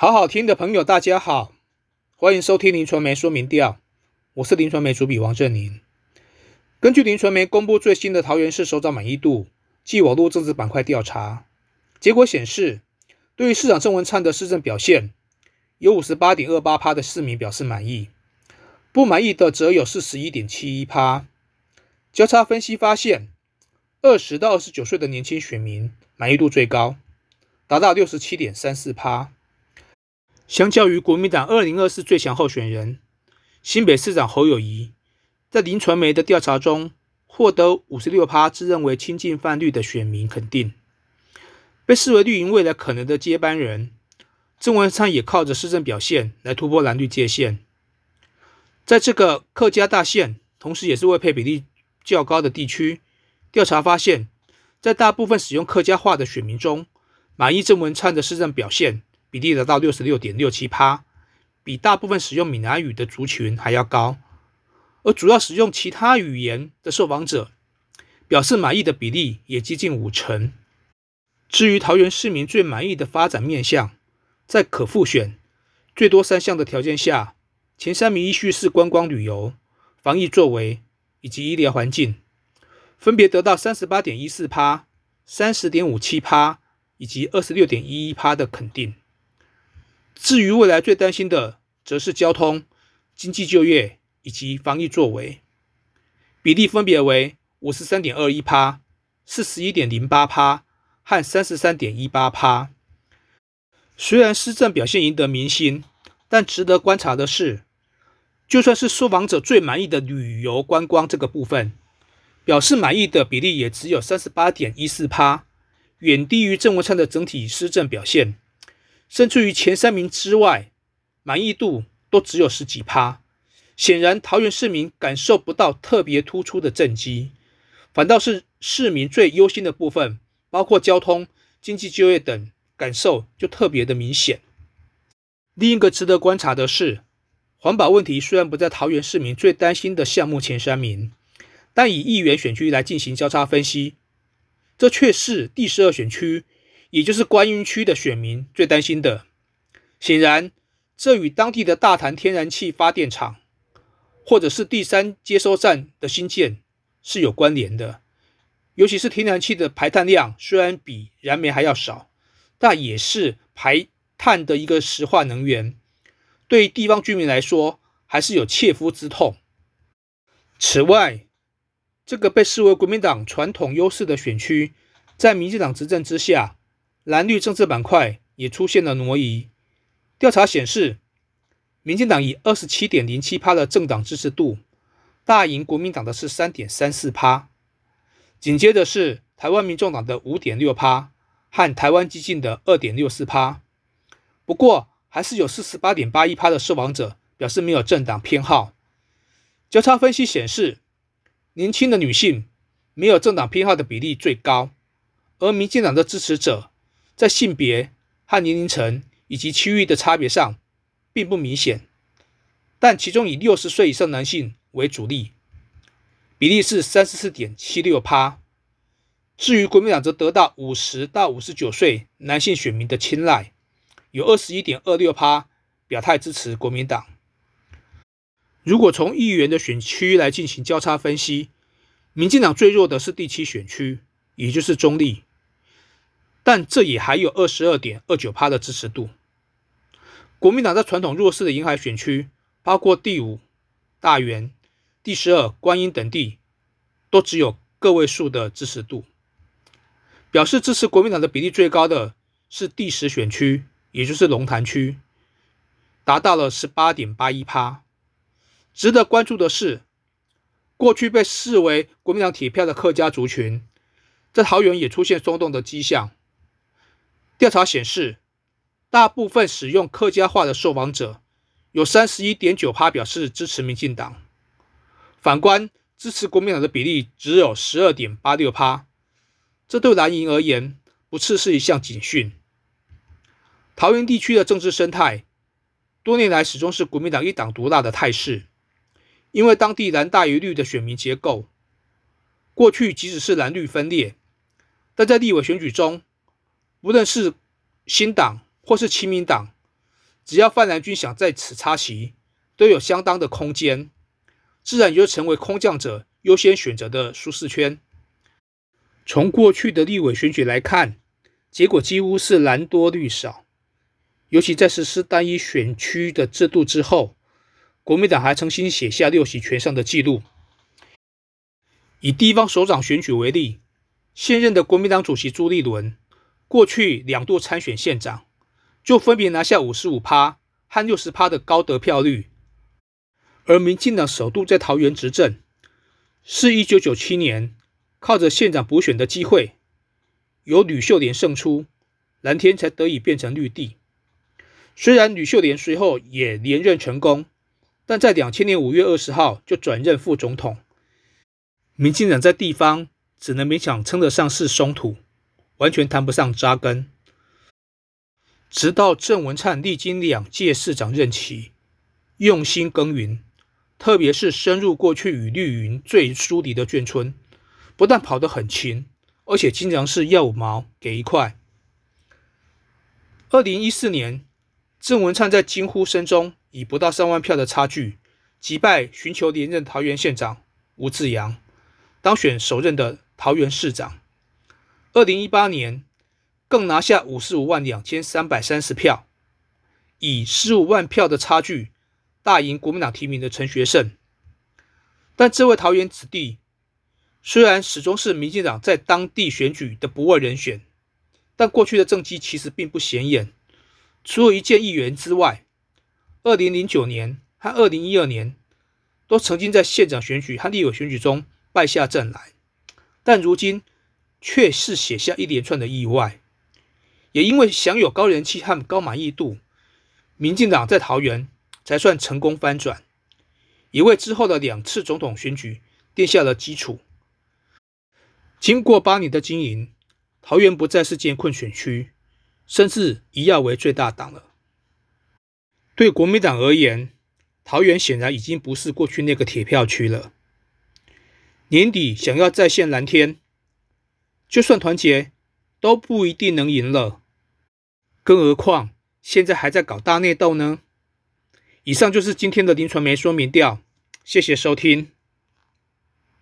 好好听的朋友，大家好，欢迎收听林传媒说明调，我是林传媒主笔王振宁。根据林传媒公布最新的桃园市首长满意度暨网络政治板块调查结果显示，对于市长郑文灿的市政表现，有五十八点二八趴的市民表示满意，不满意的则有四十一点七一趴。交叉分析发现，二十到二十九岁的年轻选民满意度最高，达到六十七点三四趴。相较于国民党二零二四最强候选人新北市长侯友谊，在林传媒的调查中获得五十六趴自认为亲近泛绿的选民肯定，被视为绿营未来可能的接班人。郑文灿也靠着市政表现来突破蓝绿界限。在这个客家大县，同时也是未配比例较高的地区，调查发现，在大部分使用客家话的选民中，满意郑文灿的市政表现。比例达到六十六点六七趴，比大部分使用闽南语的族群还要高。而主要使用其他语言的受访者表示满意的比例也接近五成。至于桃园市民最满意的发展面向，在可复选最多三项的条件下，前三名依序是观光旅游、防疫作为以及医疗环境，分别得到三十八点一四趴、三十点五七趴以及二十六点一一趴的肯定。至于未来最担心的，则是交通、经济就业以及防疫作为，比例分别为五十三点二一趴、四十一点零八趴和三十三点一八趴。虽然施政表现赢得民心，但值得观察的是，就算是受访者最满意的旅游观光这个部分，表示满意的比例也只有三十八点一四趴，远低于郑文灿的整体施政表现。甚至于前三名之外，满意度都只有十几趴。显然，桃园市民感受不到特别突出的政绩，反倒是市民最忧心的部分，包括交通、经济、就业等，感受就特别的明显。另一个值得观察的是，环保问题虽然不在桃园市民最担心的项目前三名，但以议员选区来进行交叉分析，这却是第十二选区。也就是观音区的选民最担心的，显然这与当地的大潭天然气发电厂，或者是第三接收站的新建是有关联的。尤其是天然气的排碳量虽然比燃煤还要少，但也是排碳的一个石化能源，对地方居民来说还是有切肤之痛。此外，这个被视为国民党传统优势的选区，在民进党执政之下。蓝绿政治板块也出现了挪移。调查显示，民进党以二十七点零七趴的政党支持度，大赢国民党的是三点三四趴。紧接着是台湾民众党的五点六趴和台湾激进的二点六四趴。不过，还是有四十八点八一趴的受访者表示没有政党偏好。交叉分析显示，年轻的女性没有政党偏好的比例最高，而民进党的支持者。在性别和年龄层以及区域的差别上，并不明显，但其中以六十岁以上男性为主力，比例是三十四点七六趴。至于国民党，则得到五十到五十九岁男性选民的青睐，有二十一点二六趴表态支持国民党。如果从议员的选区来进行交叉分析，民进党最弱的是第七选区，也就是中立。但这也还有二十二点二九趴的支持度。国民党在传统弱势的沿海选区，包括第五大园、第十二观音等地，都只有个位数的支持度。表示支持国民党的比例最高的是第十选区，也就是龙潭区，达到了十八点八一趴。值得关注的是，过去被视为国民党铁票的客家族群，在桃园也出现松动的迹象。调查显示，大部分使用客家话的受访者有三十一点九趴表示支持民进党，反观支持国民党的比例只有十二点八六趴。这对蓝营而言，不啻是一项警讯。桃园地区的政治生态，多年来始终是国民党一党独大的态势，因为当地蓝大于绿的选民结构，过去即使是蓝绿分裂，但在立委选举中。无论是新党或是亲民党，只要范兰军想在此插旗，都有相当的空间，自然也就成为空降者优先选择的舒适圈。从过去的立委选举来看，结果几乎是蓝多绿少，尤其在实施单一选区的制度之后，国民党还重新写下六席全上的纪录。以地方首长选举为例，现任的国民党主席朱立伦，过去两度参选县长，就分别拿下五十五趴和六十趴的高得票率。而民进党首度在桃园执政，是一九九七年靠着县长补选的机会。由吕秀莲胜出，蓝天才得以变成绿地。虽然吕秀莲随后也连任成功，但在两千年五月二十号就转任副总统。民进党在地方只能勉强称得上是松土，完全谈不上扎根。直到郑文灿历经两届市长任期，用心耕耘，特别是深入过去与绿云最疏离的眷村，不但跑得很勤。而且经常是要五毛给一块。二零一四年，郑文灿在惊呼声中，以不到三万票的差距击败寻求连任桃园县长吴志阳，当选首任的桃园市长。二零一八年，更拿下五十五万两千三百三十票，以十五万票的差距大赢国民党提名的陈学圣。但这位桃园子弟。虽然始终是民进党在当地选举的不二人选，但过去的政绩其实并不显眼。除了一届议员之外，二零零九年和二零一二年都曾经在县长选举和立委选举中败下阵来，但如今却是写下一连串的意外。也因为享有高人气和高满意度，民进党在桃园才算成功翻转，也为之后的两次总统选举奠下了基础。经过八年的经营，桃园不再是艰困选区，甚至一跃为最大党了。对国民党而言，桃园显然已经不是过去那个铁票区了。年底想要再现蓝天，就算团结，都不一定能赢了。更何况现在还在搞大内斗呢？以上就是今天的林传媒说明调，谢谢收听。